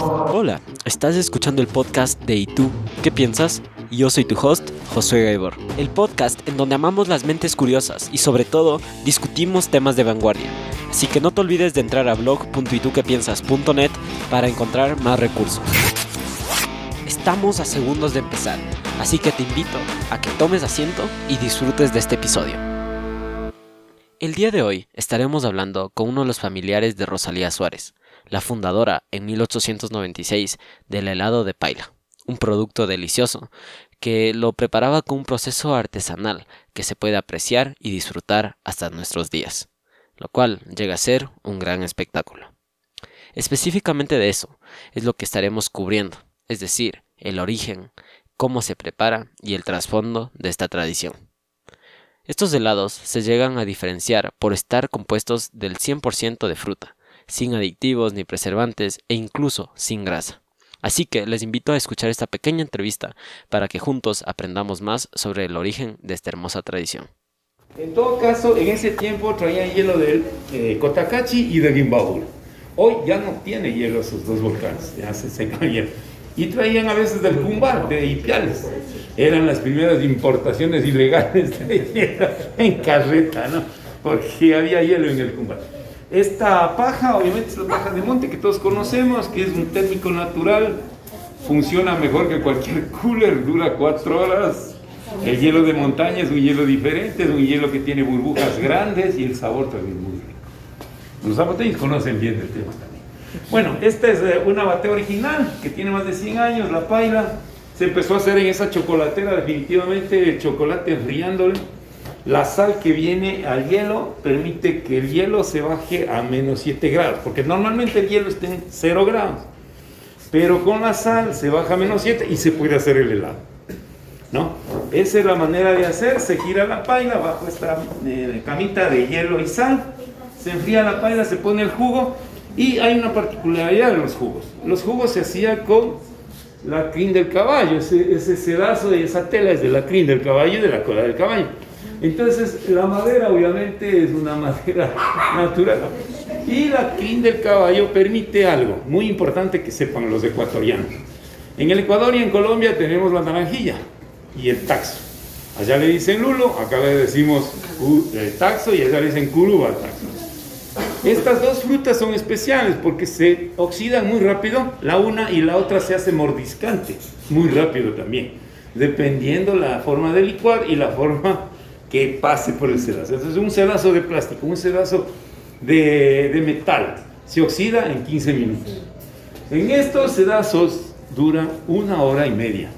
Hola, estás escuchando el podcast de ¿Y tú? ¿Qué piensas? Yo soy tu host, Josué Gaibor. El podcast en donde amamos las mentes curiosas y sobre todo discutimos temas de vanguardia. Así que no te olvides de entrar a blog.ituquepiensas.net para encontrar más recursos. Estamos a segundos de empezar, así que te invito a que tomes asiento y disfrutes de este episodio. El día de hoy estaremos hablando con uno de los familiares de Rosalía Suárez, la fundadora en 1896 del helado de paila, un producto delicioso que lo preparaba con un proceso artesanal que se puede apreciar y disfrutar hasta nuestros días, lo cual llega a ser un gran espectáculo. Específicamente de eso es lo que estaremos cubriendo, es decir, el origen, cómo se prepara y el trasfondo de esta tradición. Estos helados se llegan a diferenciar por estar compuestos del 100% de fruta, sin aditivos ni preservantes e incluso sin grasa. Así que les invito a escuchar esta pequeña entrevista para que juntos aprendamos más sobre el origen de esta hermosa tradición. En todo caso, en ese tiempo traían hielo del eh, Cotacachi y Gimbaúl. Hoy ya no tiene hielo esos dos volcanes, ya se secan hielo. Y traían a veces del Cumbar, de Ipiales. Eran las primeras importaciones ilegales de hielo en carreta, ¿no? Porque había hielo en el Cumbar. Esta paja, obviamente, es la paja de monte que todos conocemos, que es un térmico natural, funciona mejor que cualquier cooler, dura cuatro horas. El hielo de montaña es un hielo diferente, es un hielo que tiene burbujas grandes y el sabor también muy rico. Los zapateños conocen bien el tema. Bueno, esta es eh, una bate original que tiene más de 100 años, la paila. Se empezó a hacer en esa chocolatera, definitivamente el chocolate enfriándole. La sal que viene al hielo permite que el hielo se baje a menos 7 grados, porque normalmente el hielo está en 0 grados. Pero con la sal se baja a menos 7 y se puede hacer el helado. ¿No? Esa es la manera de hacer, se gira la paila bajo esta eh, camita de hielo y sal, se enfría la paila, se pone el jugo y hay una particularidad de los jugos. Los jugos se hacían con la crin del caballo, ese, ese sedazo y esa tela es de la crin del caballo y de la cola del caballo. Entonces, la madera obviamente es una madera natural. Y la crin del caballo permite algo muy importante que sepan los ecuatorianos. En el Ecuador y en Colombia tenemos la naranjilla y el taxo. Allá le dicen lulo, acá le decimos el taxo y allá le dicen curuba taxo. Estas dos frutas son especiales porque se oxidan muy rápido, la una y la otra se hace mordiscante, muy rápido también, dependiendo la forma de licuar y la forma que pase por el sedazo. Entonces un sedazo de plástico, un sedazo de, metal, se oxida en 15 minutos. En estos sedazos dura una hora y media.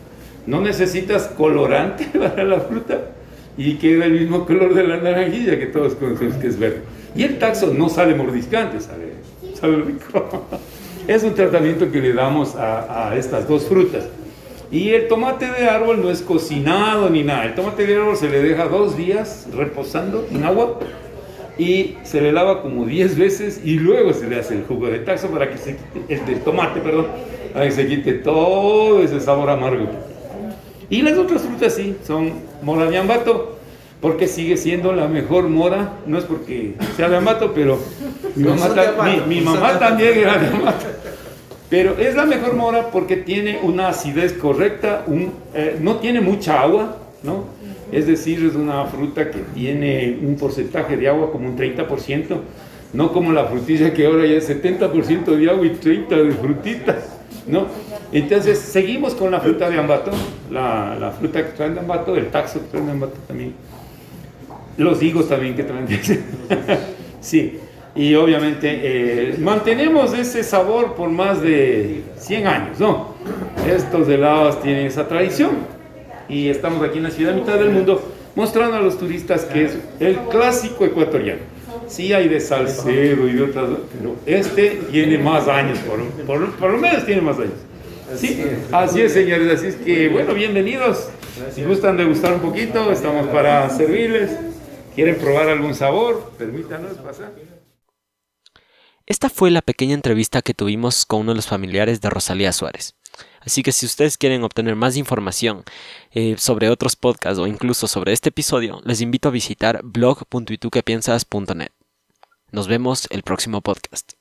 No necesitas colorante para la fruta y queda el mismo color de la naranjilla que todos conocemos que es verde. Y el taxo no sale mordiscante, sale, sale rico. Es un tratamiento que le damos a, a, estas dos frutas. Y el tomate de árbol no es cocinado ni nada. El tomate de árbol se le deja dos días reposando en agua y se le lava como 10 veces y luego se le hace el jugo de taxo para que se quite, el de tomate, perdón, para que se quite todo ese sabor amargo. Y las otras frutas sí, son mora de ambato, porque sigue siendo la mejor mora, no es porque sea de ambato, pero mi mamá, ta, mi, mi mamá también era de ambato. Pero es la mejor mora porque tiene una acidez correcta, un, eh, no tiene mucha agua, ¿no? Es decir, es una fruta que tiene un porcentaje de agua como un 30%, no como la frutilla que ahora ya es 70% de agua y 30% de frutita, ¿no? Entonces, seguimos con la fruta de ambato, la, la fruta que traen de ambato, el taxo que traen de ambato también, los higos también que traen Sí, y obviamente eh, mantenemos ese sabor por más de 100 años, ¿no? Estos helados tienen esa tradición y estamos aquí en la ciudad mitad del mundo mostrando a los turistas que es el clásico ecuatoriano. Sí hay de Salcedo y de otras, pero este tiene más años, por, por, por lo menos tiene más años. Sí, así es, señores. Así es que, bueno, bienvenidos. Si gustan degustar un poquito, estamos para servirles. ¿Quieren probar algún sabor? Permítanos pasar. Esta fue la pequeña entrevista que tuvimos con uno de los familiares de Rosalía Suárez. Así que si ustedes quieren obtener más información eh, sobre otros podcasts o incluso sobre este episodio, les invito a visitar blog.ituquepiensas.net. Nos vemos el próximo podcast.